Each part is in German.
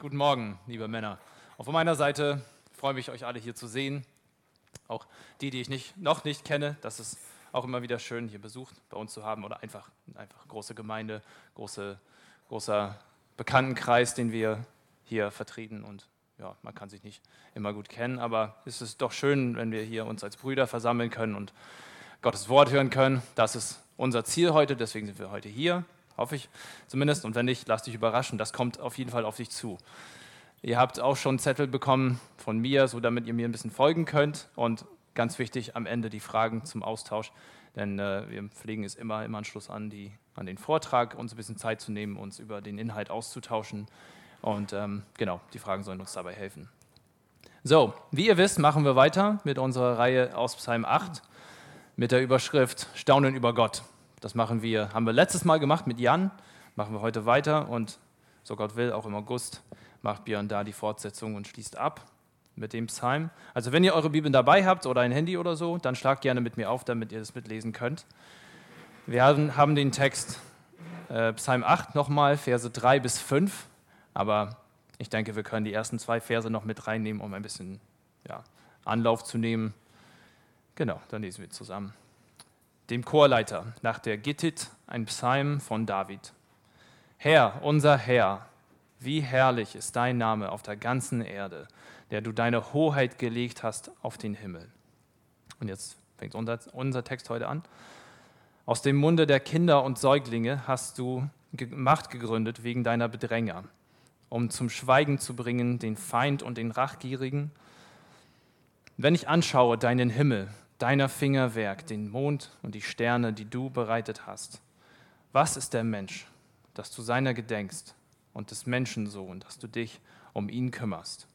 Guten Morgen, liebe Männer. Auch von meiner Seite freue mich, euch alle hier zu sehen. Auch die, die ich nicht, noch nicht kenne, das ist auch immer wieder schön, hier Besuch bei uns zu haben oder einfach, einfach große Gemeinde, große, großer Bekanntenkreis, den wir hier vertreten. Und ja, man kann sich nicht immer gut kennen, aber es ist doch schön, wenn wir hier uns als Brüder versammeln können und Gottes Wort hören können. Das ist unser Ziel heute, deswegen sind wir heute hier hoffe ich zumindest. Und wenn nicht, lasst dich überraschen, das kommt auf jeden Fall auf dich zu. Ihr habt auch schon Zettel bekommen von mir, so damit ihr mir ein bisschen folgen könnt. Und ganz wichtig, am Ende die Fragen zum Austausch, denn äh, wir pflegen es immer im Anschluss an, die, an den Vortrag, uns ein bisschen Zeit zu nehmen, uns über den Inhalt auszutauschen. Und ähm, genau, die Fragen sollen uns dabei helfen. So, wie ihr wisst, machen wir weiter mit unserer Reihe aus Psalm 8 mit der Überschrift Staunen über Gott. Das machen wir, haben wir letztes Mal gemacht mit Jan, machen wir heute weiter und so Gott will, auch im August macht Björn da die Fortsetzung und schließt ab mit dem Psalm. Also wenn ihr eure Bibeln dabei habt oder ein Handy oder so, dann schlagt gerne mit mir auf, damit ihr das mitlesen könnt. Wir haben, den Text äh, Psalm 8 nochmal, Verse 3 bis 5, aber ich denke, wir können die ersten zwei Verse noch mit reinnehmen, um ein bisschen ja, Anlauf zu nehmen. Genau, dann lesen wir zusammen dem Chorleiter nach der Gittit ein Psalm von David. Herr, unser Herr, wie herrlich ist dein Name auf der ganzen Erde, der du deine Hoheit gelegt hast auf den Himmel. Und jetzt fängt unser, unser Text heute an. Aus dem Munde der Kinder und Säuglinge hast du Macht gegründet wegen deiner Bedränger, um zum Schweigen zu bringen den Feind und den Rachgierigen. Wenn ich anschaue deinen Himmel, deiner Fingerwerk, den Mond und die Sterne, die du bereitet hast. Was ist der Mensch, dass du seiner gedenkst und des Menschensohn, dass du dich um ihn kümmerst?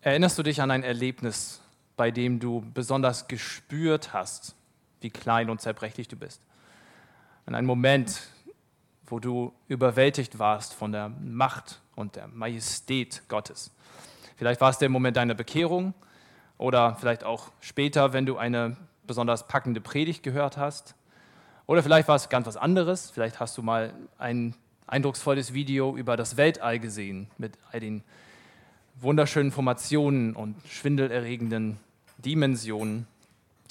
Erinnerst du dich an ein Erlebnis, bei dem du besonders gespürt hast, wie klein und zerbrechlich du bist? An einen Moment, wo du überwältigt warst von der Macht und der Majestät Gottes. Vielleicht war es der Moment deiner Bekehrung, oder vielleicht auch später, wenn du eine besonders packende Predigt gehört hast. Oder vielleicht war es ganz was anderes. Vielleicht hast du mal ein eindrucksvolles Video über das Weltall gesehen mit all den wunderschönen Formationen und schwindelerregenden Dimensionen,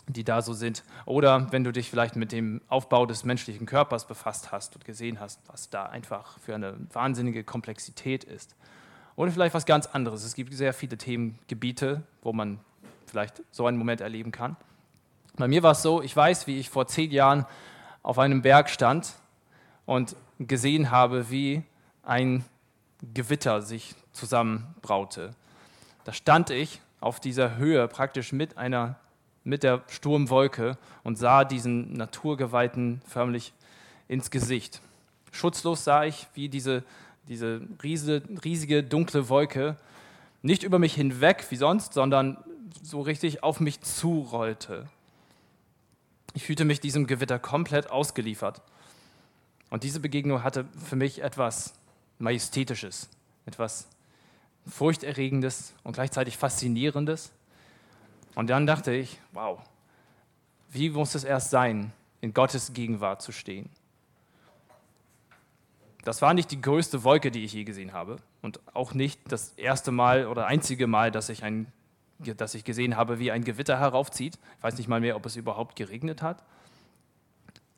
die da so sind. Oder wenn du dich vielleicht mit dem Aufbau des menschlichen Körpers befasst hast und gesehen hast, was da einfach für eine wahnsinnige Komplexität ist. Oder vielleicht was ganz anderes. Es gibt sehr viele Themengebiete, wo man vielleicht so einen Moment erleben kann. Bei mir war es so, ich weiß, wie ich vor zehn Jahren auf einem Berg stand und gesehen habe, wie ein Gewitter sich zusammenbraute. Da stand ich auf dieser Höhe praktisch mit einer mit der Sturmwolke und sah diesen Naturgeweihten förmlich ins Gesicht. Schutzlos sah ich, wie diese, diese riesige, riesige dunkle Wolke nicht über mich hinweg wie sonst, sondern so richtig auf mich zurollte. Ich fühlte mich diesem Gewitter komplett ausgeliefert. Und diese Begegnung hatte für mich etwas Majestätisches, etwas Furchterregendes und gleichzeitig Faszinierendes. Und dann dachte ich, wow, wie muss es erst sein, in Gottes Gegenwart zu stehen? Das war nicht die größte Wolke, die ich je gesehen habe und auch nicht das erste Mal oder einzige Mal, dass ich ein dass ich gesehen habe, wie ein Gewitter heraufzieht. Ich weiß nicht mal mehr, ob es überhaupt geregnet hat.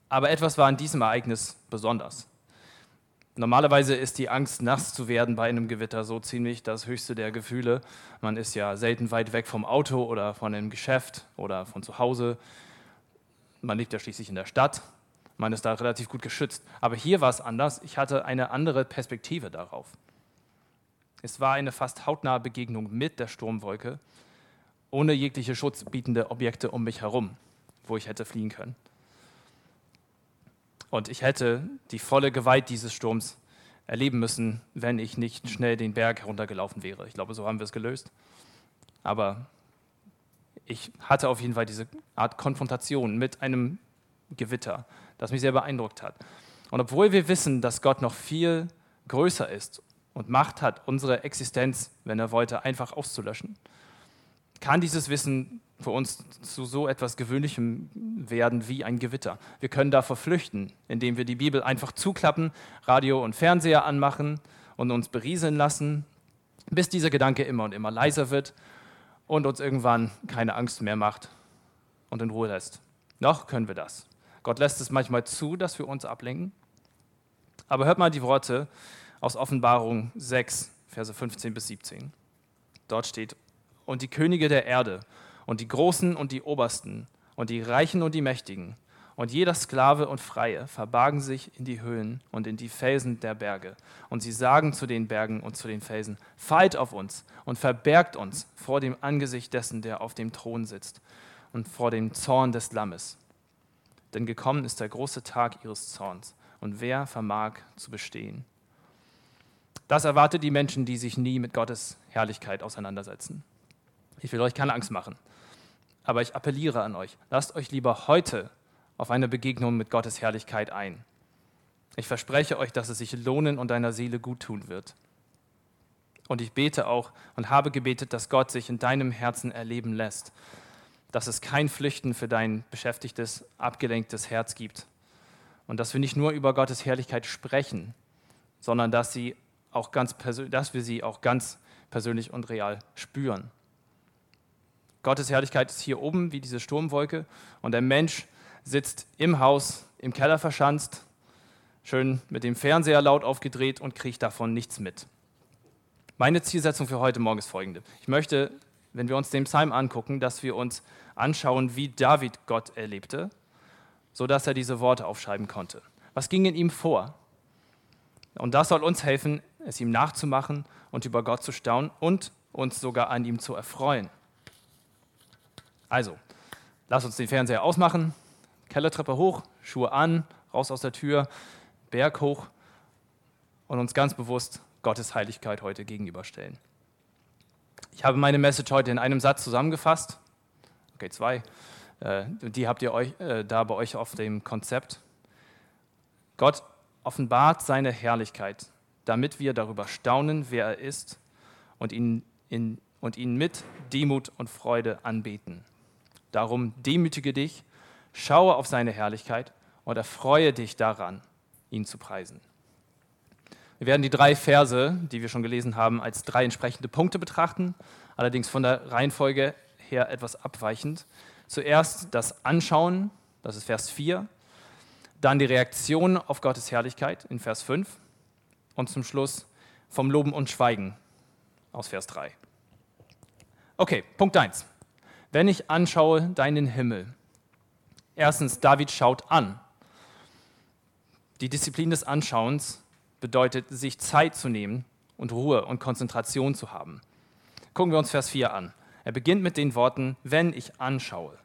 Aber etwas war an diesem Ereignis besonders. Normalerweise ist die Angst, nass zu werden bei einem Gewitter so ziemlich das höchste der Gefühle. Man ist ja selten weit weg vom Auto oder von einem Geschäft oder von zu Hause. Man lebt ja schließlich in der Stadt. Man ist da relativ gut geschützt. Aber hier war es anders. Ich hatte eine andere Perspektive darauf. Es war eine fast hautnahe Begegnung mit der Sturmwolke ohne jegliche schutzbietende Objekte um mich herum, wo ich hätte fliehen können. Und ich hätte die volle Gewalt dieses Sturms erleben müssen, wenn ich nicht schnell den Berg heruntergelaufen wäre. Ich glaube, so haben wir es gelöst. Aber ich hatte auf jeden Fall diese Art Konfrontation mit einem Gewitter, das mich sehr beeindruckt hat. Und obwohl wir wissen, dass Gott noch viel größer ist und Macht hat, unsere Existenz, wenn er wollte, einfach auszulöschen, kann dieses Wissen für uns zu so etwas Gewöhnlichem werden wie ein Gewitter. Wir können davor flüchten, indem wir die Bibel einfach zuklappen, Radio und Fernseher anmachen und uns berieseln lassen, bis dieser Gedanke immer und immer leiser wird und uns irgendwann keine Angst mehr macht und in Ruhe lässt. Noch können wir das. Gott lässt es manchmal zu, dass wir uns ablenken. Aber hört mal die Worte aus Offenbarung 6, Verse 15 bis 17. Dort steht, und die Könige der Erde und die Großen und die Obersten und die Reichen und die Mächtigen und jeder Sklave und Freie verbargen sich in die Höhen und in die Felsen der Berge. Und sie sagen zu den Bergen und zu den Felsen, fallt auf uns und verbergt uns vor dem Angesicht dessen, der auf dem Thron sitzt und vor dem Zorn des Lammes. Denn gekommen ist der große Tag ihres Zorns. Und wer vermag zu bestehen? Das erwartet die Menschen, die sich nie mit Gottes Herrlichkeit auseinandersetzen. Ich will euch keine Angst machen, aber ich appelliere an euch, lasst euch lieber heute auf eine Begegnung mit Gottes Herrlichkeit ein. Ich verspreche euch, dass es sich lohnen und deiner Seele gut tun wird. Und ich bete auch und habe gebetet, dass Gott sich in deinem Herzen erleben lässt, dass es kein Flüchten für dein beschäftigtes, abgelenktes Herz gibt und dass wir nicht nur über Gottes Herrlichkeit sprechen, sondern dass, sie auch ganz dass wir sie auch ganz persönlich und real spüren. Gottes Herrlichkeit ist hier oben wie diese Sturmwolke und der Mensch sitzt im Haus, im Keller verschanzt, schön mit dem Fernseher laut aufgedreht und kriegt davon nichts mit. Meine Zielsetzung für heute Morgen ist folgende. Ich möchte, wenn wir uns den Psalm angucken, dass wir uns anschauen, wie David Gott erlebte, sodass er diese Worte aufschreiben konnte. Was ging in ihm vor? Und das soll uns helfen, es ihm nachzumachen und über Gott zu staunen und uns sogar an ihm zu erfreuen. Also, lass uns den Fernseher ausmachen, Kellertreppe hoch, Schuhe an, raus aus der Tür, Berg hoch und uns ganz bewusst Gottes Heiligkeit heute gegenüberstellen. Ich habe meine Message heute in einem Satz zusammengefasst. Okay, zwei. Äh, die habt ihr euch, äh, da bei euch auf dem Konzept. Gott offenbart seine Herrlichkeit, damit wir darüber staunen, wer er ist und ihn, in, und ihn mit Demut und Freude anbeten. Darum demütige dich Schaue auf seine Herrlichkeit und erfreue dich daran, ihn zu preisen. Wir werden die drei Verse, die wir schon gelesen haben, als drei entsprechende Punkte betrachten, allerdings von der Reihenfolge her etwas abweichend. Zuerst das Anschauen, das ist Vers 4, dann die Reaktion auf Gottes Herrlichkeit in Vers 5 und zum Schluss vom Loben und Schweigen aus Vers 3. Okay, Punkt 1. Wenn ich anschaue deinen Himmel, Erstens, David schaut an. Die Disziplin des Anschauens bedeutet, sich Zeit zu nehmen und Ruhe und Konzentration zu haben. Gucken wir uns Vers 4 an. Er beginnt mit den Worten, wenn ich anschaue.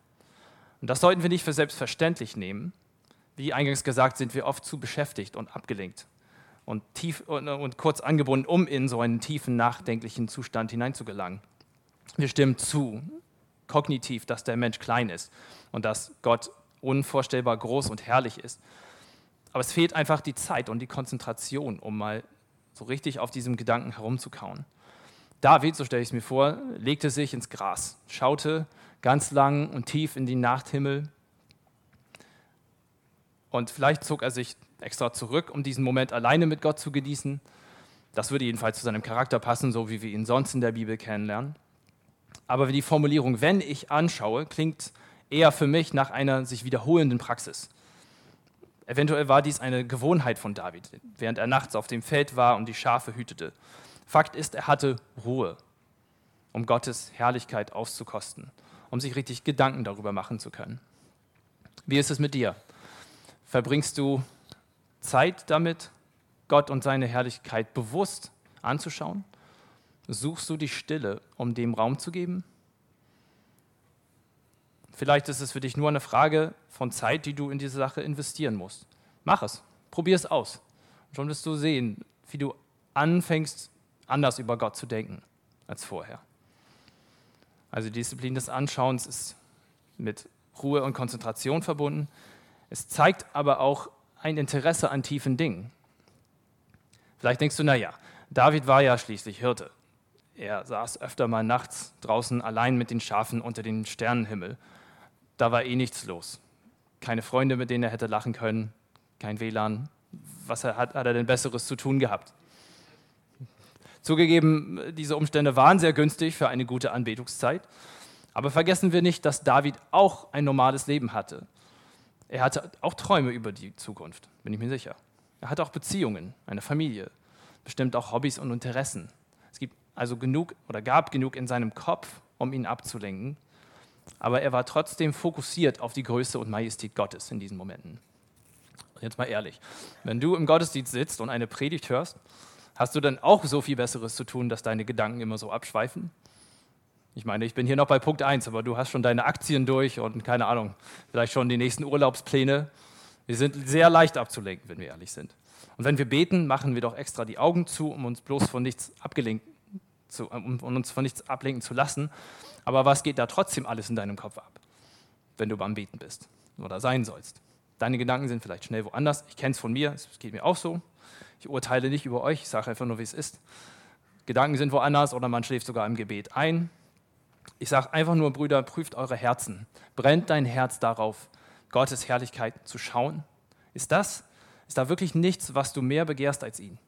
Und das sollten wir nicht für selbstverständlich nehmen. Wie eingangs gesagt, sind wir oft zu beschäftigt und abgelenkt und, tief, und, und kurz angebunden, um in so einen tiefen, nachdenklichen Zustand hineinzugelangen. Wir stimmen zu, kognitiv, dass der Mensch klein ist und dass Gott unvorstellbar groß und herrlich ist. Aber es fehlt einfach die Zeit und die Konzentration, um mal so richtig auf diesem Gedanken herumzukauen. David, so stelle ich es mir vor, legte sich ins Gras, schaute ganz lang und tief in den Nachthimmel und vielleicht zog er sich extra zurück, um diesen Moment alleine mit Gott zu genießen. Das würde jedenfalls zu seinem Charakter passen, so wie wir ihn sonst in der Bibel kennenlernen. Aber die Formulierung, wenn ich anschaue, klingt eher für mich nach einer sich wiederholenden Praxis. Eventuell war dies eine Gewohnheit von David, während er nachts auf dem Feld war und die Schafe hütete. Fakt ist, er hatte Ruhe, um Gottes Herrlichkeit auszukosten, um sich richtig Gedanken darüber machen zu können. Wie ist es mit dir? Verbringst du Zeit damit, Gott und seine Herrlichkeit bewusst anzuschauen? Suchst du die Stille, um dem Raum zu geben? Vielleicht ist es für dich nur eine Frage von Zeit, die du in diese Sache investieren musst. Mach es, probier es aus. Und schon wirst du sehen, wie du anfängst, anders über Gott zu denken als vorher. Also die Disziplin des Anschauens ist mit Ruhe und Konzentration verbunden. Es zeigt aber auch ein Interesse an tiefen Dingen. Vielleicht denkst du, naja, David war ja schließlich Hirte. Er saß öfter mal nachts draußen allein mit den Schafen unter dem Sternenhimmel da war eh nichts los. Keine Freunde, mit denen er hätte lachen können, kein WLAN. Was hat, hat er denn Besseres zu tun gehabt? Zugegeben, diese Umstände waren sehr günstig für eine gute Anbetungszeit. Aber vergessen wir nicht, dass David auch ein normales Leben hatte. Er hatte auch Träume über die Zukunft, bin ich mir sicher. Er hatte auch Beziehungen, eine Familie, bestimmt auch Hobbys und Interessen. Es gibt also genug oder gab genug in seinem Kopf, um ihn abzulenken. Aber er war trotzdem fokussiert auf die Größe und Majestät Gottes in diesen Momenten. Jetzt mal ehrlich, wenn du im Gottesdienst sitzt und eine Predigt hörst, hast du dann auch so viel Besseres zu tun, dass deine Gedanken immer so abschweifen? Ich meine, ich bin hier noch bei Punkt 1, aber du hast schon deine Aktien durch und keine Ahnung, vielleicht schon die nächsten Urlaubspläne. Wir sind sehr leicht abzulenken, wenn wir ehrlich sind. Und wenn wir beten, machen wir doch extra die Augen zu, um uns bloß von nichts abgelenkt zu, um uns von nichts ablenken zu lassen. Aber was geht da trotzdem alles in deinem Kopf ab, wenn du beim Beten bist oder sein sollst? Deine Gedanken sind vielleicht schnell woanders. Ich kenne es von mir, es geht mir auch so. Ich urteile nicht über euch, ich sage einfach nur, wie es ist. Gedanken sind woanders oder man schläft sogar im Gebet ein. Ich sage einfach nur, Brüder, prüft eure Herzen. Brennt dein Herz darauf, Gottes Herrlichkeit zu schauen? Ist das, ist da wirklich nichts, was du mehr begehrst als ihn?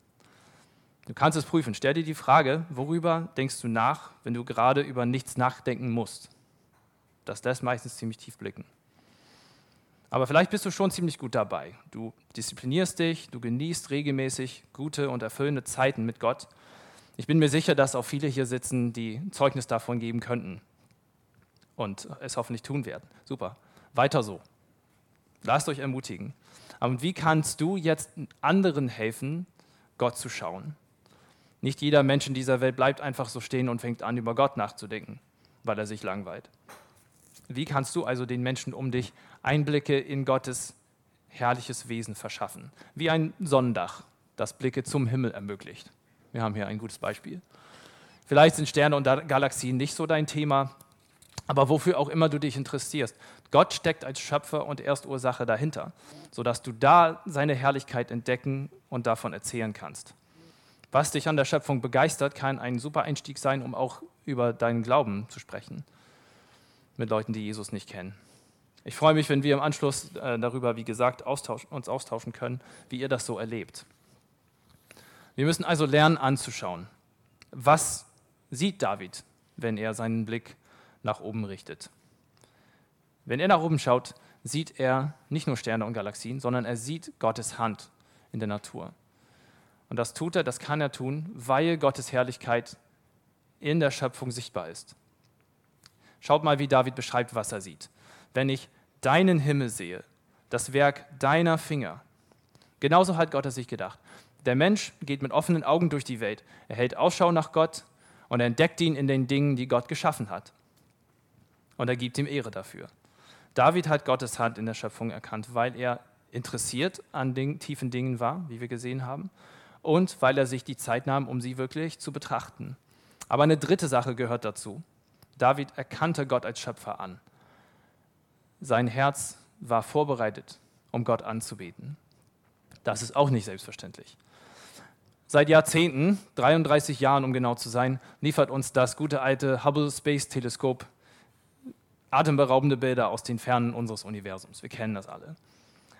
Du kannst es prüfen. Stell dir die Frage, worüber denkst du nach, wenn du gerade über nichts nachdenken musst? Das lässt meistens ziemlich tief blicken. Aber vielleicht bist du schon ziemlich gut dabei. Du disziplinierst dich, du genießt regelmäßig gute und erfüllende Zeiten mit Gott ich bin mir sicher, dass auch viele hier sitzen, die Zeugnis davon geben könnten und es hoffentlich tun werden. Super. Weiter so. Lasst euch ermutigen. Aber wie kannst du jetzt anderen helfen, Gott zu schauen? Nicht jeder Mensch in dieser Welt bleibt einfach so stehen und fängt an, über Gott nachzudenken, weil er sich langweilt. Wie kannst du also den Menschen um dich Einblicke in Gottes herrliches Wesen verschaffen? Wie ein Sonnendach, das Blicke zum Himmel ermöglicht. Wir haben hier ein gutes Beispiel. Vielleicht sind Sterne und Galaxien nicht so dein Thema, aber wofür auch immer du dich interessierst. Gott steckt als Schöpfer und Erstursache dahinter, sodass du da seine Herrlichkeit entdecken und davon erzählen kannst. Was dich an der Schöpfung begeistert, kann ein super Einstieg sein, um auch über deinen Glauben zu sprechen mit Leuten, die Jesus nicht kennen. Ich freue mich, wenn wir im Anschluss äh, darüber, wie gesagt, uns austauschen können, wie ihr das so erlebt. Wir müssen also lernen anzuschauen. Was sieht David, wenn er seinen Blick nach oben richtet? Wenn er nach oben schaut, sieht er nicht nur Sterne und Galaxien, sondern er sieht Gottes Hand in der Natur. Und das tut er, das kann er tun, weil Gottes Herrlichkeit in der Schöpfung sichtbar ist. Schaut mal, wie David beschreibt, was er sieht. Wenn ich deinen Himmel sehe, das Werk deiner Finger, genauso hat Gott es sich gedacht. Der Mensch geht mit offenen Augen durch die Welt. Er hält Ausschau nach Gott und entdeckt ihn in den Dingen, die Gott geschaffen hat. Und er gibt ihm Ehre dafür. David hat Gottes Hand in der Schöpfung erkannt, weil er interessiert an den tiefen Dingen war, wie wir gesehen haben, und weil er sich die Zeit nahm, um sie wirklich zu betrachten. Aber eine dritte Sache gehört dazu. David erkannte Gott als Schöpfer an. Sein Herz war vorbereitet, um Gott anzubeten. Das ist auch nicht selbstverständlich. Seit Jahrzehnten, 33 Jahren um genau zu sein, liefert uns das gute alte Hubble Space Teleskop atemberaubende Bilder aus den Fernen unseres Universums. Wir kennen das alle.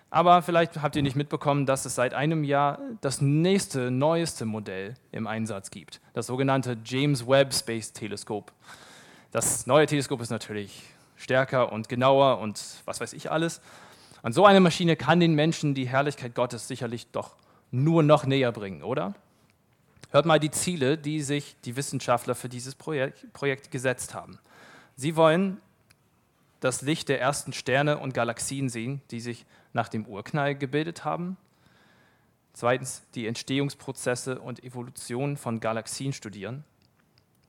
Aber vielleicht habt ihr nicht mitbekommen, dass es seit einem Jahr das nächste, neueste Modell im Einsatz gibt. Das sogenannte James Webb Space Teleskop. Das neue Teleskop ist natürlich stärker und genauer und was weiß ich alles. Und so eine Maschine kann den Menschen die Herrlichkeit Gottes sicherlich doch nur noch näher bringen, oder? Hört mal die Ziele, die sich die Wissenschaftler für dieses Projekt, Projekt gesetzt haben. Sie wollen das Licht der ersten Sterne und Galaxien sehen, die sich nach dem Urknall gebildet haben. Zweitens die Entstehungsprozesse und Evolution von Galaxien studieren.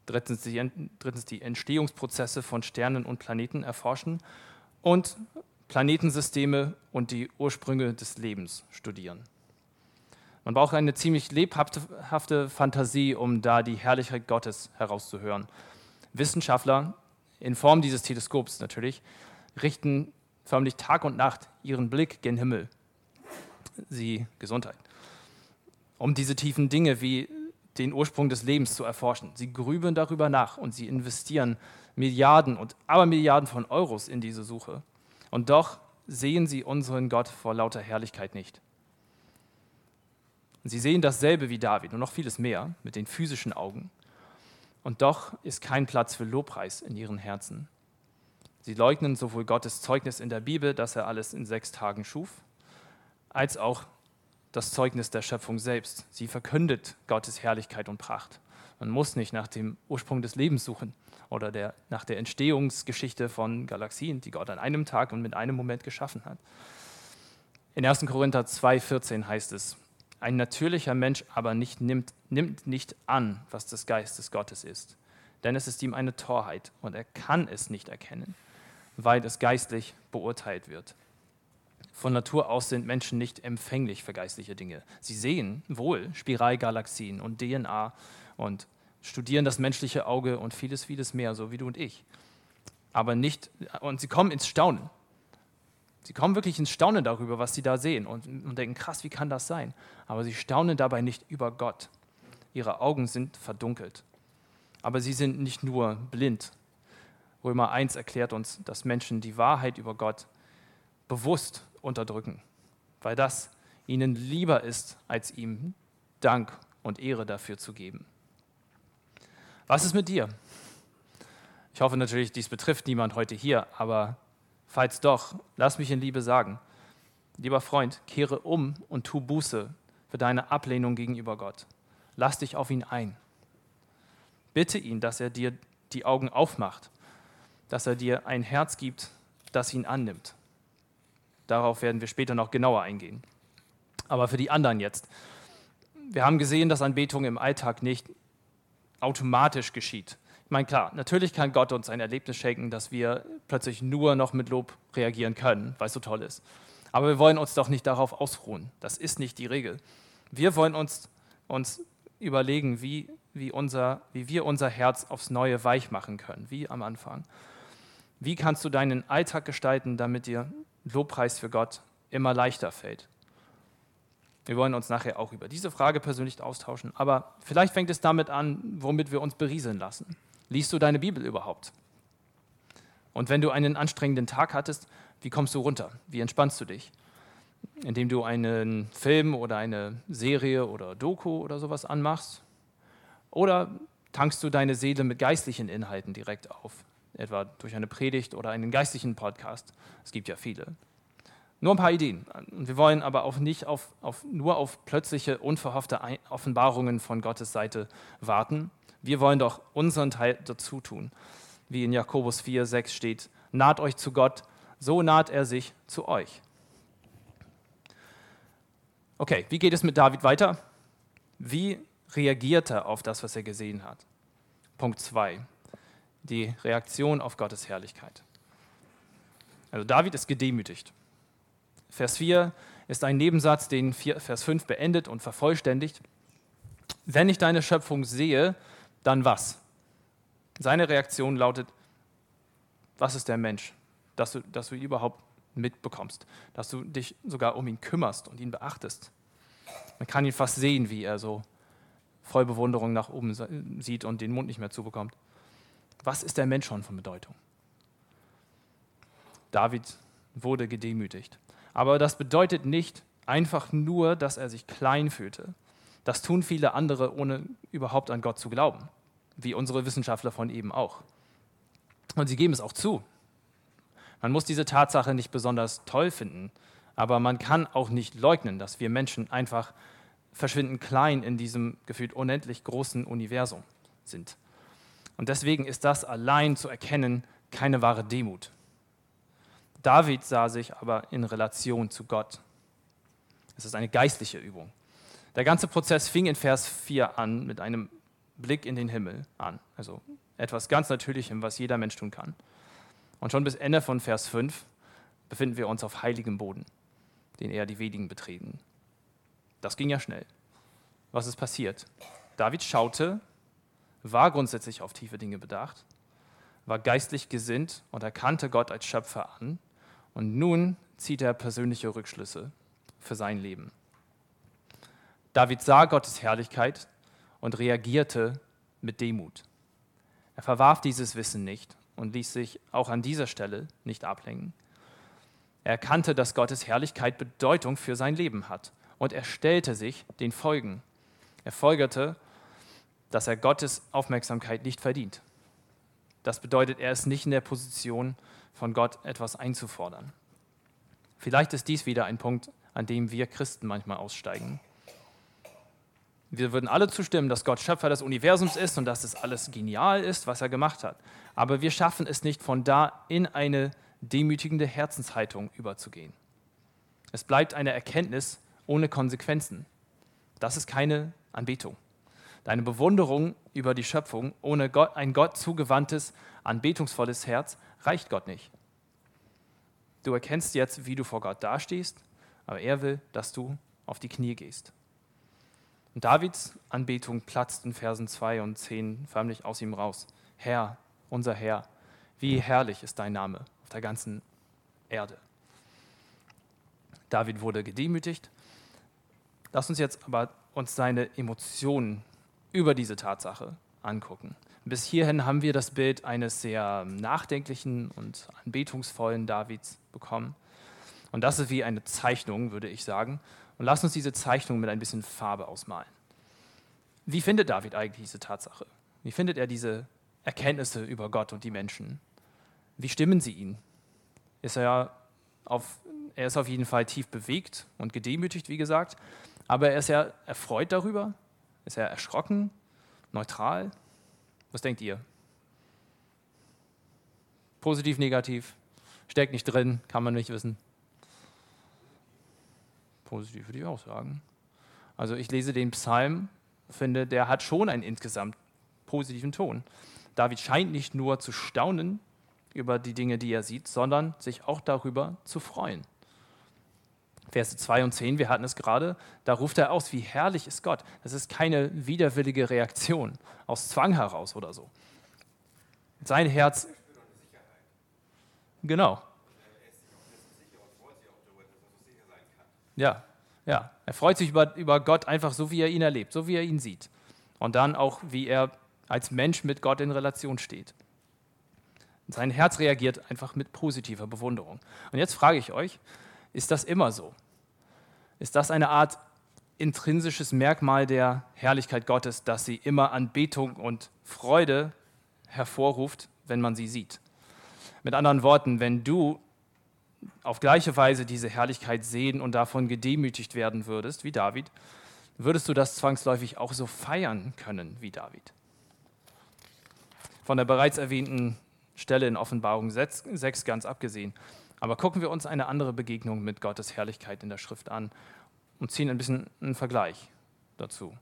Drittens die, drittens die Entstehungsprozesse von Sternen und Planeten erforschen. Und Planetensysteme und die Ursprünge des Lebens studieren. Man braucht eine ziemlich lebhafte Fantasie, um da die Herrlichkeit Gottes herauszuhören. Wissenschaftler, in Form dieses Teleskops natürlich, richten förmlich Tag und Nacht ihren Blick gen Himmel. Sie Gesundheit. Um diese tiefen Dinge wie den Ursprung des Lebens zu erforschen. Sie grübeln darüber nach und sie investieren Milliarden und Abermilliarden von Euros in diese Suche. Und doch sehen sie unseren Gott vor lauter Herrlichkeit nicht. Sie sehen dasselbe wie David und noch vieles mehr mit den physischen Augen. Und doch ist kein Platz für Lobpreis in ihren Herzen. Sie leugnen sowohl Gottes Zeugnis in der Bibel, dass er alles in sechs Tagen schuf, als auch das Zeugnis der Schöpfung selbst. Sie verkündet Gottes Herrlichkeit und Pracht. Man muss nicht nach dem Ursprung des Lebens suchen oder der, nach der Entstehungsgeschichte von Galaxien, die Gott an einem Tag und mit einem Moment geschaffen hat. In 1. Korinther 2,14 heißt es, ein natürlicher Mensch aber nicht nimmt, nimmt nicht an, was des Geistes Gottes ist, denn es ist ihm eine Torheit und er kann es nicht erkennen, weil es geistlich beurteilt wird. Von Natur aus sind Menschen nicht empfänglich für geistliche Dinge. Sie sehen wohl Spiralgalaxien und DNA und studieren das menschliche Auge und vieles, vieles mehr, so wie du und ich. Aber nicht, und sie kommen ins Staunen. Sie kommen wirklich ins Staunen darüber, was sie da sehen und, und denken, krass, wie kann das sein? Aber sie staunen dabei nicht über Gott. Ihre Augen sind verdunkelt. Aber sie sind nicht nur blind. Römer 1 erklärt uns, dass Menschen die Wahrheit über Gott bewusst unterdrücken, weil das ihnen lieber ist, als ihm Dank und Ehre dafür zu geben. Was ist mit dir? Ich hoffe natürlich, dies betrifft niemand heute hier, aber falls doch, lass mich in Liebe sagen, lieber Freund, kehre um und tu Buße für deine Ablehnung gegenüber Gott. Lass dich auf ihn ein. Bitte ihn, dass er dir die Augen aufmacht, dass er dir ein Herz gibt, das ihn annimmt. Darauf werden wir später noch genauer eingehen. Aber für die anderen jetzt. Wir haben gesehen, dass Anbetung im Alltag nicht automatisch geschieht. Ich meine, klar, natürlich kann Gott uns ein Erlebnis schenken, dass wir plötzlich nur noch mit Lob reagieren können, weil es so toll ist. Aber wir wollen uns doch nicht darauf ausruhen. Das ist nicht die Regel. Wir wollen uns, uns überlegen, wie, wie, unser, wie wir unser Herz aufs Neue weich machen können, wie am Anfang. Wie kannst du deinen Alltag gestalten, damit dir Lobpreis für Gott immer leichter fällt? Wir wollen uns nachher auch über diese Frage persönlich austauschen, aber vielleicht fängt es damit an, womit wir uns berieseln lassen. Liest du deine Bibel überhaupt? Und wenn du einen anstrengenden Tag hattest, wie kommst du runter? Wie entspannst du dich? Indem du einen Film oder eine Serie oder Doku oder sowas anmachst? Oder tankst du deine Seele mit geistlichen Inhalten direkt auf? Etwa durch eine Predigt oder einen geistlichen Podcast? Es gibt ja viele. Nur ein paar Ideen. wir wollen aber auch nicht auf, auf, nur auf plötzliche, unverhoffte Offenbarungen von Gottes Seite warten. Wir wollen doch unseren Teil dazu tun. Wie in Jakobus 4, 6 steht, naht euch zu Gott, so naht er sich zu euch. Okay, wie geht es mit David weiter? Wie reagiert er auf das, was er gesehen hat? Punkt 2, die Reaktion auf Gottes Herrlichkeit. Also David ist gedemütigt. Vers 4 ist ein Nebensatz, den Vers 5 beendet und vervollständigt. Wenn ich deine Schöpfung sehe, dann was? Seine Reaktion lautet, was ist der Mensch, dass du, dass du ihn überhaupt mitbekommst, dass du dich sogar um ihn kümmerst und ihn beachtest. Man kann ihn fast sehen, wie er so voll Bewunderung nach oben sieht und den Mund nicht mehr zubekommt. Was ist der Mensch schon von Bedeutung? David wurde gedemütigt. Aber das bedeutet nicht einfach nur, dass er sich klein fühlte. Das tun viele andere, ohne überhaupt an Gott zu glauben, wie unsere Wissenschaftler von eben auch. Und sie geben es auch zu. Man muss diese Tatsache nicht besonders toll finden, aber man kann auch nicht leugnen, dass wir Menschen einfach verschwinden klein in diesem gefühlt unendlich großen Universum sind. Und deswegen ist das allein zu erkennen keine wahre Demut. David sah sich aber in Relation zu Gott. Es ist eine geistliche Übung. Der ganze Prozess fing in Vers 4 an mit einem Blick in den Himmel an. Also etwas ganz Natürlichem, was jeder Mensch tun kann. Und schon bis Ende von Vers 5 befinden wir uns auf heiligem Boden, den eher die wenigen betreten. Das ging ja schnell. Was ist passiert? David schaute, war grundsätzlich auf tiefe Dinge bedacht, war geistlich gesinnt und erkannte Gott als Schöpfer an und nun zieht er persönliche Rückschlüsse für sein Leben. David sah Gottes Herrlichkeit und reagierte mit Demut. Er verwarf dieses Wissen nicht und ließ sich auch an dieser Stelle nicht ablenken. Er erkannte, dass Gottes Herrlichkeit Bedeutung für sein Leben hat und er stellte sich den Folgen. Er folgerte, dass er Gottes Aufmerksamkeit nicht verdient. Das bedeutet, er ist nicht in der Position, von Gott etwas einzufordern. Vielleicht ist dies wieder ein Punkt, an dem wir Christen manchmal aussteigen. Wir würden alle zustimmen, dass Gott Schöpfer des Universums ist und dass es alles genial ist, was er gemacht hat. Aber wir schaffen es nicht, von da in eine demütigende Herzenshaltung überzugehen. Es bleibt eine Erkenntnis ohne Konsequenzen. Das ist keine Anbetung. Deine Bewunderung über die Schöpfung ohne Gott, ein Gott zugewandtes, anbetungsvolles Herz reicht Gott nicht. Du erkennst jetzt, wie du vor Gott dastehst, aber er will, dass du auf die Knie gehst. Und Davids Anbetung platzt in Versen 2 und 10 förmlich aus ihm raus. Herr, unser Herr, wie herrlich ist dein Name auf der ganzen Erde. David wurde gedemütigt. Lass uns jetzt aber uns seine Emotionen über diese Tatsache angucken. Bis hierhin haben wir das Bild eines sehr nachdenklichen und anbetungsvollen Davids bekommen. Und das ist wie eine Zeichnung, würde ich sagen. Und lass uns diese Zeichnung mit ein bisschen Farbe ausmalen. Wie findet David eigentlich diese Tatsache? Wie findet er diese Erkenntnisse über Gott und die Menschen? Wie stimmen sie ihn? Ist er, auf, er ist auf jeden Fall tief bewegt und gedemütigt, wie gesagt, aber er ist ja erfreut darüber? Ist er erschrocken? Neutral? Was denkt ihr? Positiv, negativ? Steckt nicht drin, kann man nicht wissen. Positiv würde ich auch sagen. Also ich lese den Psalm, finde, der hat schon einen insgesamt positiven Ton. David scheint nicht nur zu staunen über die Dinge, die er sieht, sondern sich auch darüber zu freuen. Verse 2 und 10, wir hatten es gerade, da ruft er aus, wie herrlich ist Gott. Das ist keine widerwillige Reaktion aus Zwang heraus oder so. Sein Herz. Genau. Ja, ja. Er freut sich über, über Gott einfach so, wie er ihn erlebt, so wie er ihn sieht. Und dann auch, wie er als Mensch mit Gott in Relation steht. Sein Herz reagiert einfach mit positiver Bewunderung. Und jetzt frage ich euch, ist das immer so? Ist das eine Art intrinsisches Merkmal der Herrlichkeit Gottes, dass sie immer Anbetung und Freude hervorruft, wenn man sie sieht? Mit anderen Worten, wenn du auf gleiche Weise diese Herrlichkeit sehen und davon gedemütigt werden würdest, wie David, würdest du das zwangsläufig auch so feiern können wie David. Von der bereits erwähnten Stelle in Offenbarung 6 ganz abgesehen. Aber gucken wir uns eine andere Begegnung mit Gottes Herrlichkeit in der Schrift an und ziehen ein bisschen einen Vergleich dazu.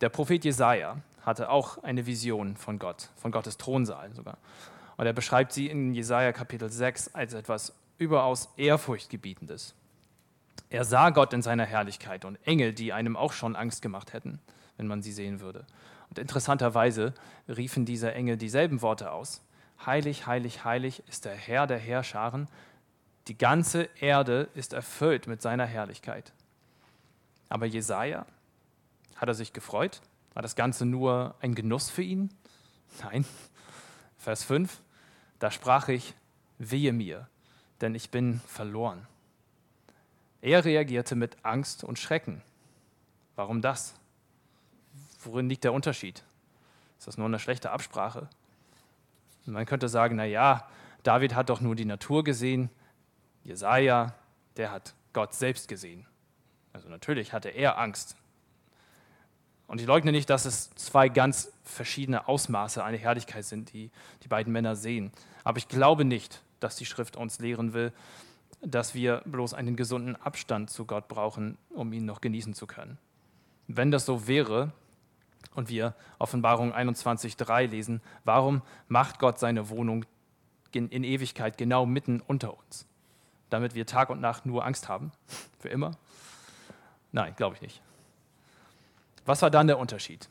Der Prophet Jesaja hatte auch eine Vision von Gott, von Gottes Thronsaal sogar. Und er beschreibt sie in Jesaja Kapitel 6 als etwas überaus Ehrfurchtgebietendes. Er sah Gott in seiner Herrlichkeit und Engel, die einem auch schon Angst gemacht hätten, wenn man sie sehen würde. Und interessanterweise riefen diese Engel dieselben Worte aus. Heilig, heilig, heilig ist der Herr der Herrscharen. Die ganze Erde ist erfüllt mit seiner Herrlichkeit. Aber Jesaja, hat er sich gefreut? War das Ganze nur ein Genuss für ihn? Nein. Vers 5. Da sprach ich, wehe mir, denn ich bin verloren. Er reagierte mit Angst und Schrecken. Warum das? Worin liegt der Unterschied? Ist das nur eine schlechte Absprache? Man könnte sagen, na ja, David hat doch nur die Natur gesehen, Jesaja, der hat Gott selbst gesehen. Also natürlich hatte er Angst. Und ich leugne nicht, dass es zwei ganz verschiedene Ausmaße einer Herrlichkeit sind, die die beiden Männer sehen. Aber ich glaube nicht, dass die Schrift uns lehren will, dass wir bloß einen gesunden Abstand zu Gott brauchen, um ihn noch genießen zu können. Wenn das so wäre und wir Offenbarung 21.3 lesen, warum macht Gott seine Wohnung in Ewigkeit genau mitten unter uns? Damit wir Tag und Nacht nur Angst haben? Für immer? Nein, glaube ich nicht. Was war dann der Unterschied?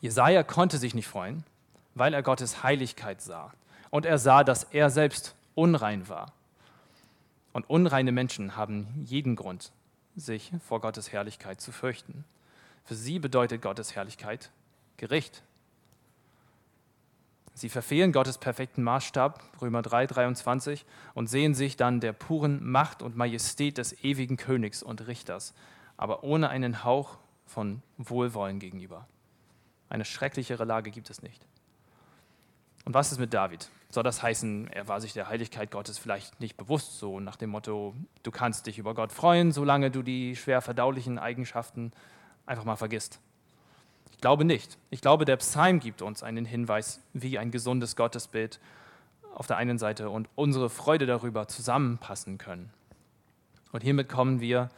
Jesaja konnte sich nicht freuen, weil er Gottes Heiligkeit sah. Und er sah, dass er selbst unrein war. Und unreine Menschen haben jeden Grund, sich vor Gottes Herrlichkeit zu fürchten. Für sie bedeutet Gottes Herrlichkeit Gericht. Sie verfehlen Gottes perfekten Maßstab, Römer 3, 23, und sehen sich dann der puren Macht und Majestät des ewigen Königs und Richters, aber ohne einen Hauch von Wohlwollen gegenüber. Eine schrecklichere Lage gibt es nicht. Und was ist mit David? Soll das heißen, er war sich der Heiligkeit Gottes vielleicht nicht bewusst, so nach dem Motto, du kannst dich über Gott freuen, solange du die schwer verdaulichen Eigenschaften einfach mal vergisst? Ich glaube nicht. Ich glaube, der Psalm gibt uns einen Hinweis, wie ein gesundes Gottesbild auf der einen Seite und unsere Freude darüber zusammenpassen können. Und hiermit kommen wir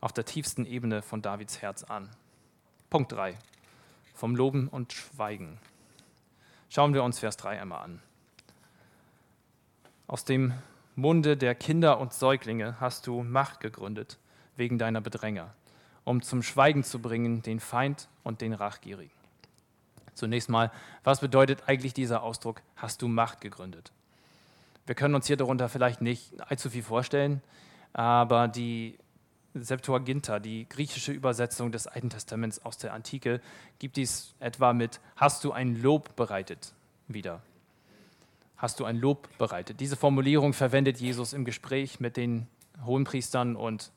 auf der tiefsten Ebene von Davids Herz an. Punkt 3. Vom Loben und Schweigen. Schauen wir uns Vers 3 einmal an. Aus dem Munde der Kinder und Säuglinge hast du Macht gegründet wegen deiner Bedränger, um zum Schweigen zu bringen den Feind und den Rachgierigen. Zunächst mal, was bedeutet eigentlich dieser Ausdruck, hast du Macht gegründet? Wir können uns hier darunter vielleicht nicht allzu viel vorstellen, aber die Septuaginta, die griechische Übersetzung des Alten Testaments aus der Antike, gibt dies etwa mit Hast du ein Lob bereitet wieder. Hast du ein Lob bereitet. Diese Formulierung verwendet Jesus im Gespräch mit den Hohenpriestern und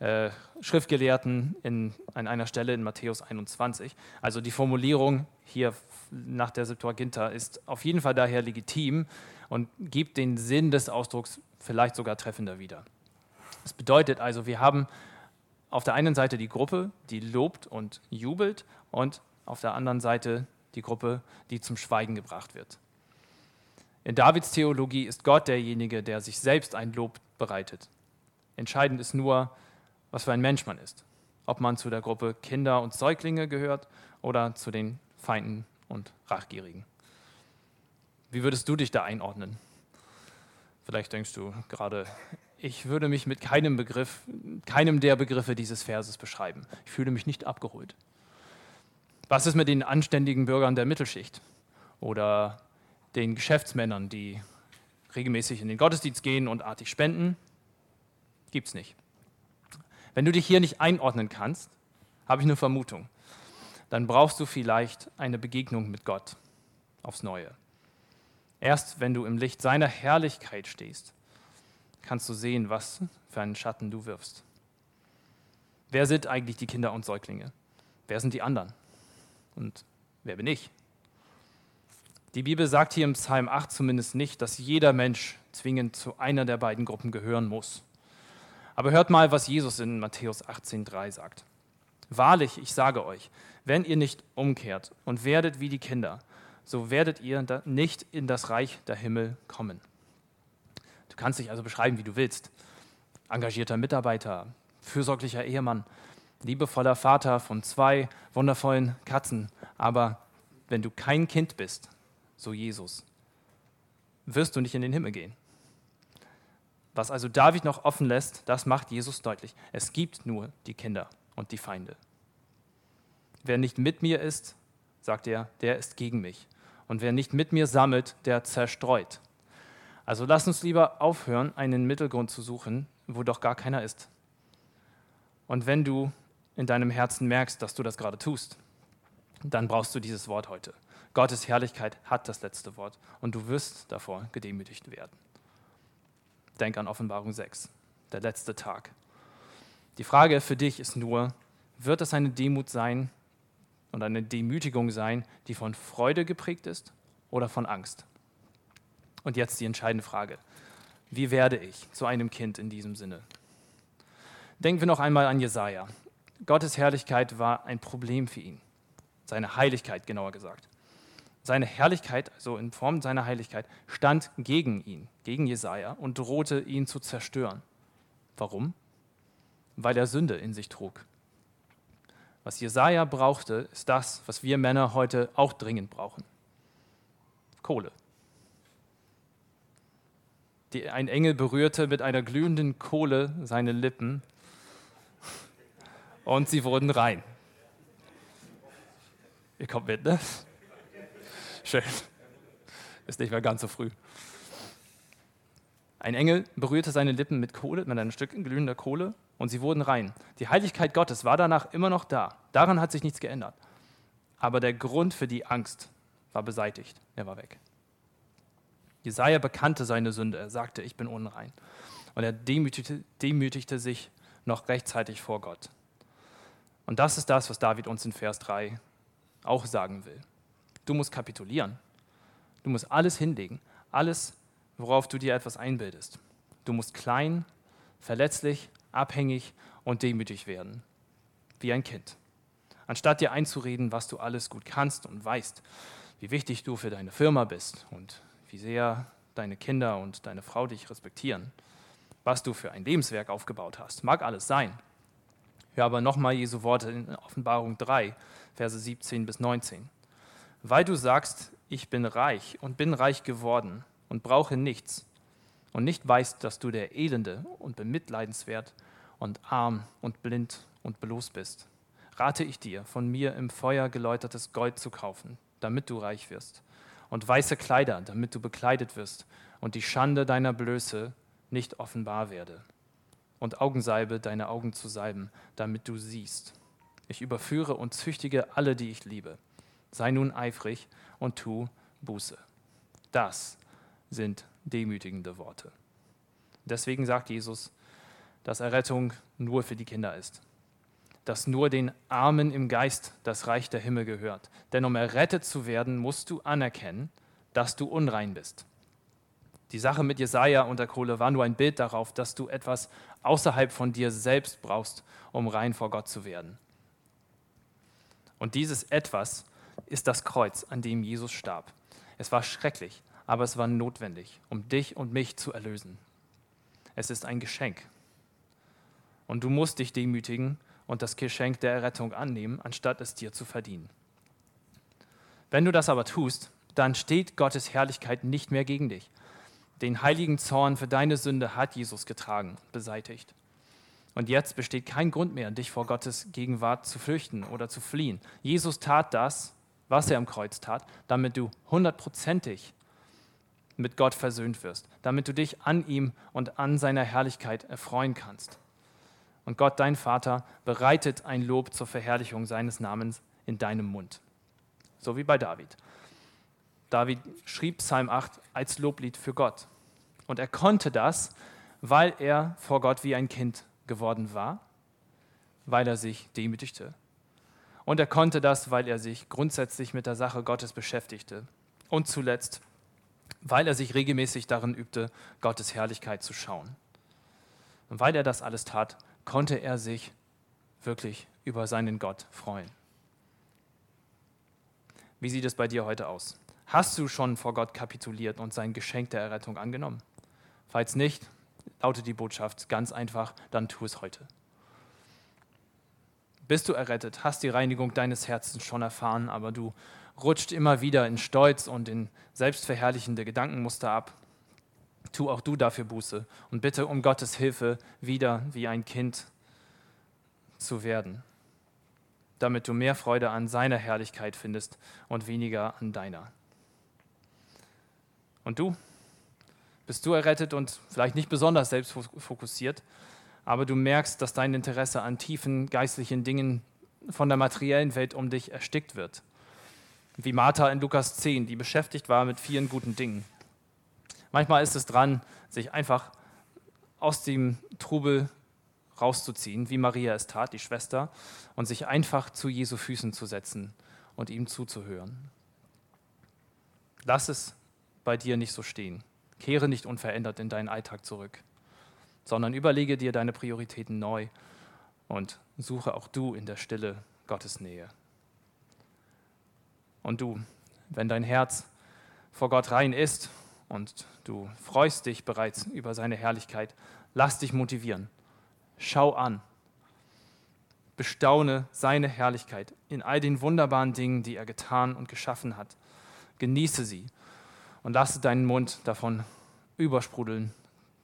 äh, Schriftgelehrten in, an einer Stelle in Matthäus 21. Also die Formulierung hier nach der Septuaginta ist auf jeden Fall daher legitim und gibt den Sinn des Ausdrucks vielleicht sogar treffender wieder. Das bedeutet also, wir haben auf der einen Seite die Gruppe, die lobt und jubelt, und auf der anderen Seite die Gruppe, die zum Schweigen gebracht wird. In Davids Theologie ist Gott derjenige, der sich selbst ein Lob bereitet. Entscheidend ist nur, was für ein Mensch man ist. Ob man zu der Gruppe Kinder und Säuglinge gehört oder zu den Feinden und Rachgierigen. Wie würdest du dich da einordnen? Vielleicht denkst du gerade, ich würde mich mit keinem Begriff, keinem der Begriffe dieses Verses beschreiben. Ich fühle mich nicht abgeholt. Was ist mit den anständigen Bürgern der Mittelschicht oder den Geschäftsmännern, die regelmäßig in den Gottesdienst gehen und artig spenden? Gibt's nicht. Wenn du dich hier nicht einordnen kannst, habe ich eine Vermutung. Dann brauchst du vielleicht eine Begegnung mit Gott aufs Neue. Erst wenn du im Licht seiner Herrlichkeit stehst, kannst du sehen, was für einen Schatten du wirfst. Wer sind eigentlich die Kinder und Säuglinge? Wer sind die anderen? Und wer bin ich? Die Bibel sagt hier im Psalm 8 zumindest nicht, dass jeder Mensch zwingend zu einer der beiden Gruppen gehören muss. Aber hört mal, was Jesus in Matthäus 18,3 sagt. Wahrlich, ich sage euch, wenn ihr nicht umkehrt und werdet wie die Kinder, so werdet ihr nicht in das Reich der Himmel kommen kannst dich also beschreiben, wie du willst. Engagierter Mitarbeiter, fürsorglicher Ehemann, liebevoller Vater von zwei wundervollen Katzen. Aber wenn du kein Kind bist, so Jesus, wirst du nicht in den Himmel gehen. Was also David noch offen lässt, das macht Jesus deutlich. Es gibt nur die Kinder und die Feinde. Wer nicht mit mir ist, sagt er, der ist gegen mich. Und wer nicht mit mir sammelt, der zerstreut. Also lass uns lieber aufhören, einen Mittelgrund zu suchen, wo doch gar keiner ist. Und wenn du in deinem Herzen merkst, dass du das gerade tust, dann brauchst du dieses Wort heute. Gottes Herrlichkeit hat das letzte Wort und du wirst davor gedemütigt werden. Denk an Offenbarung 6, der letzte Tag. Die Frage für dich ist nur, wird es eine Demut sein und eine Demütigung sein, die von Freude geprägt ist oder von Angst? Und jetzt die entscheidende Frage. Wie werde ich zu einem Kind in diesem Sinne? Denken wir noch einmal an Jesaja. Gottes Herrlichkeit war ein Problem für ihn. Seine Heiligkeit, genauer gesagt. Seine Herrlichkeit, also in Form seiner Heiligkeit, stand gegen ihn, gegen Jesaja und drohte ihn zu zerstören. Warum? Weil er Sünde in sich trug. Was Jesaja brauchte, ist das, was wir Männer heute auch dringend brauchen: Kohle. Die, ein Engel berührte mit einer glühenden Kohle seine Lippen und sie wurden rein. Ihr kommt mit, ne? Schön. Ist nicht mehr ganz so früh. Ein Engel berührte seine Lippen mit Kohle, mit einem Stück glühender Kohle und sie wurden rein. Die Heiligkeit Gottes war danach immer noch da. Daran hat sich nichts geändert. Aber der Grund für die Angst war beseitigt. Er war weg. Jesaja bekannte seine Sünde. Er sagte, ich bin unrein. Und er demütigte, demütigte sich noch rechtzeitig vor Gott. Und das ist das, was David uns in Vers 3 auch sagen will. Du musst kapitulieren. Du musst alles hinlegen. Alles, worauf du dir etwas einbildest. Du musst klein, verletzlich, abhängig und demütig werden. Wie ein Kind. Anstatt dir einzureden, was du alles gut kannst und weißt, wie wichtig du für deine Firma bist und wie sehr deine Kinder und deine Frau dich respektieren, was du für ein Lebenswerk aufgebaut hast. Mag alles sein. Hör aber nochmal Jesu Worte in Offenbarung 3, Verse 17 bis 19. Weil du sagst, ich bin reich und bin reich geworden und brauche nichts und nicht weißt, dass du der Elende und bemitleidenswert und arm und blind und bloß bist, rate ich dir, von mir im Feuer geläutertes Gold zu kaufen, damit du reich wirst und weiße Kleider, damit du bekleidet wirst und die Schande deiner Blöße nicht offenbar werde. Und Augensalbe deine Augen zu salben, damit du siehst. Ich überführe und züchtige alle, die ich liebe. Sei nun eifrig und tu Buße. Das sind demütigende Worte. Deswegen sagt Jesus, dass Errettung nur für die Kinder ist. Dass nur den Armen im Geist das Reich der Himmel gehört. Denn um errettet zu werden, musst du anerkennen, dass du unrein bist. Die Sache mit Jesaja und der Kohle war nur ein Bild darauf, dass du etwas außerhalb von dir selbst brauchst, um rein vor Gott zu werden. Und dieses Etwas ist das Kreuz, an dem Jesus starb. Es war schrecklich, aber es war notwendig, um dich und mich zu erlösen. Es ist ein Geschenk. Und du musst dich demütigen und das Geschenk der Errettung annehmen, anstatt es dir zu verdienen. Wenn du das aber tust, dann steht Gottes Herrlichkeit nicht mehr gegen dich. Den heiligen Zorn für deine Sünde hat Jesus getragen beseitigt. Und jetzt besteht kein Grund mehr, dich vor Gottes Gegenwart zu fürchten oder zu fliehen. Jesus tat das, was er am Kreuz tat, damit du hundertprozentig mit Gott versöhnt wirst, damit du dich an ihm und an seiner Herrlichkeit erfreuen kannst. Und Gott, dein Vater, bereitet ein Lob zur Verherrlichung seines Namens in deinem Mund. So wie bei David. David schrieb Psalm 8 als Loblied für Gott. Und er konnte das, weil er vor Gott wie ein Kind geworden war, weil er sich demütigte. Und er konnte das, weil er sich grundsätzlich mit der Sache Gottes beschäftigte. Und zuletzt, weil er sich regelmäßig darin übte, Gottes Herrlichkeit zu schauen. Und weil er das alles tat, konnte er sich wirklich über seinen Gott freuen. Wie sieht es bei dir heute aus? Hast du schon vor Gott kapituliert und sein Geschenk der Errettung angenommen? Falls nicht, lautet die Botschaft ganz einfach, dann tu es heute. Bist du errettet, hast die Reinigung deines Herzens schon erfahren, aber du rutscht immer wieder in Stolz und in selbstverherrlichende Gedankenmuster ab. Tu auch du dafür Buße und bitte um Gottes Hilfe, wieder wie ein Kind zu werden, damit du mehr Freude an seiner Herrlichkeit findest und weniger an deiner. Und du? Bist du errettet und vielleicht nicht besonders selbstfokussiert, aber du merkst, dass dein Interesse an tiefen geistlichen Dingen von der materiellen Welt um dich erstickt wird. Wie Martha in Lukas 10, die beschäftigt war mit vielen guten Dingen. Manchmal ist es dran, sich einfach aus dem Trubel rauszuziehen, wie Maria es tat, die Schwester, und sich einfach zu Jesu Füßen zu setzen und ihm zuzuhören. Lass es bei dir nicht so stehen. Kehre nicht unverändert in deinen Alltag zurück, sondern überlege dir deine Prioritäten neu und suche auch du in der Stille Gottes Nähe. Und du, wenn dein Herz vor Gott rein ist und du freust dich bereits über seine Herrlichkeit, lass dich motivieren. Schau an. Bestaune seine Herrlichkeit in all den wunderbaren Dingen, die er getan und geschaffen hat. Genieße sie und lasse deinen Mund davon übersprudeln,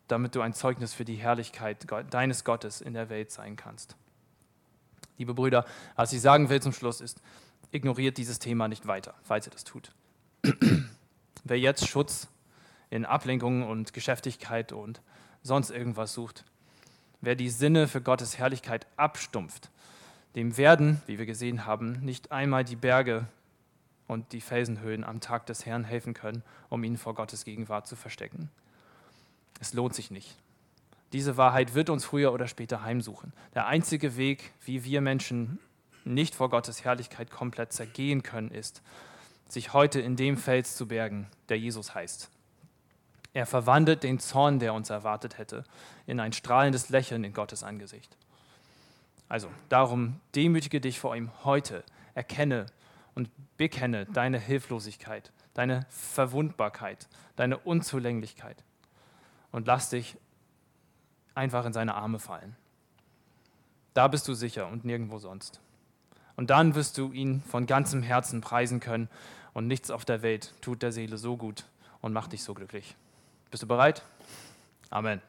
damit du ein Zeugnis für die Herrlichkeit deines Gottes in der Welt sein kannst. Liebe Brüder, was ich sagen will zum Schluss ist, ignoriert dieses Thema nicht weiter, falls ihr das tut. Wer jetzt Schutz in Ablenkungen und Geschäftigkeit und sonst irgendwas sucht, wer die Sinne für Gottes Herrlichkeit abstumpft, dem werden, wie wir gesehen haben, nicht einmal die Berge und die Felsenhöhen am Tag des Herrn helfen können, um ihn vor Gottes Gegenwart zu verstecken. Es lohnt sich nicht. Diese Wahrheit wird uns früher oder später heimsuchen. Der einzige Weg, wie wir Menschen nicht vor Gottes Herrlichkeit komplett zergehen können, ist, sich heute in dem Fels zu bergen, der Jesus heißt. Er verwandelt den Zorn, der uns erwartet hätte, in ein strahlendes Lächeln in Gottes Angesicht. Also darum demütige dich vor ihm heute, erkenne und bekenne deine Hilflosigkeit, deine Verwundbarkeit, deine Unzulänglichkeit und lass dich einfach in seine Arme fallen. Da bist du sicher und nirgendwo sonst. Und dann wirst du ihn von ganzem Herzen preisen können und nichts auf der Welt tut der Seele so gut und macht dich so glücklich. Bist du bereit? Amen.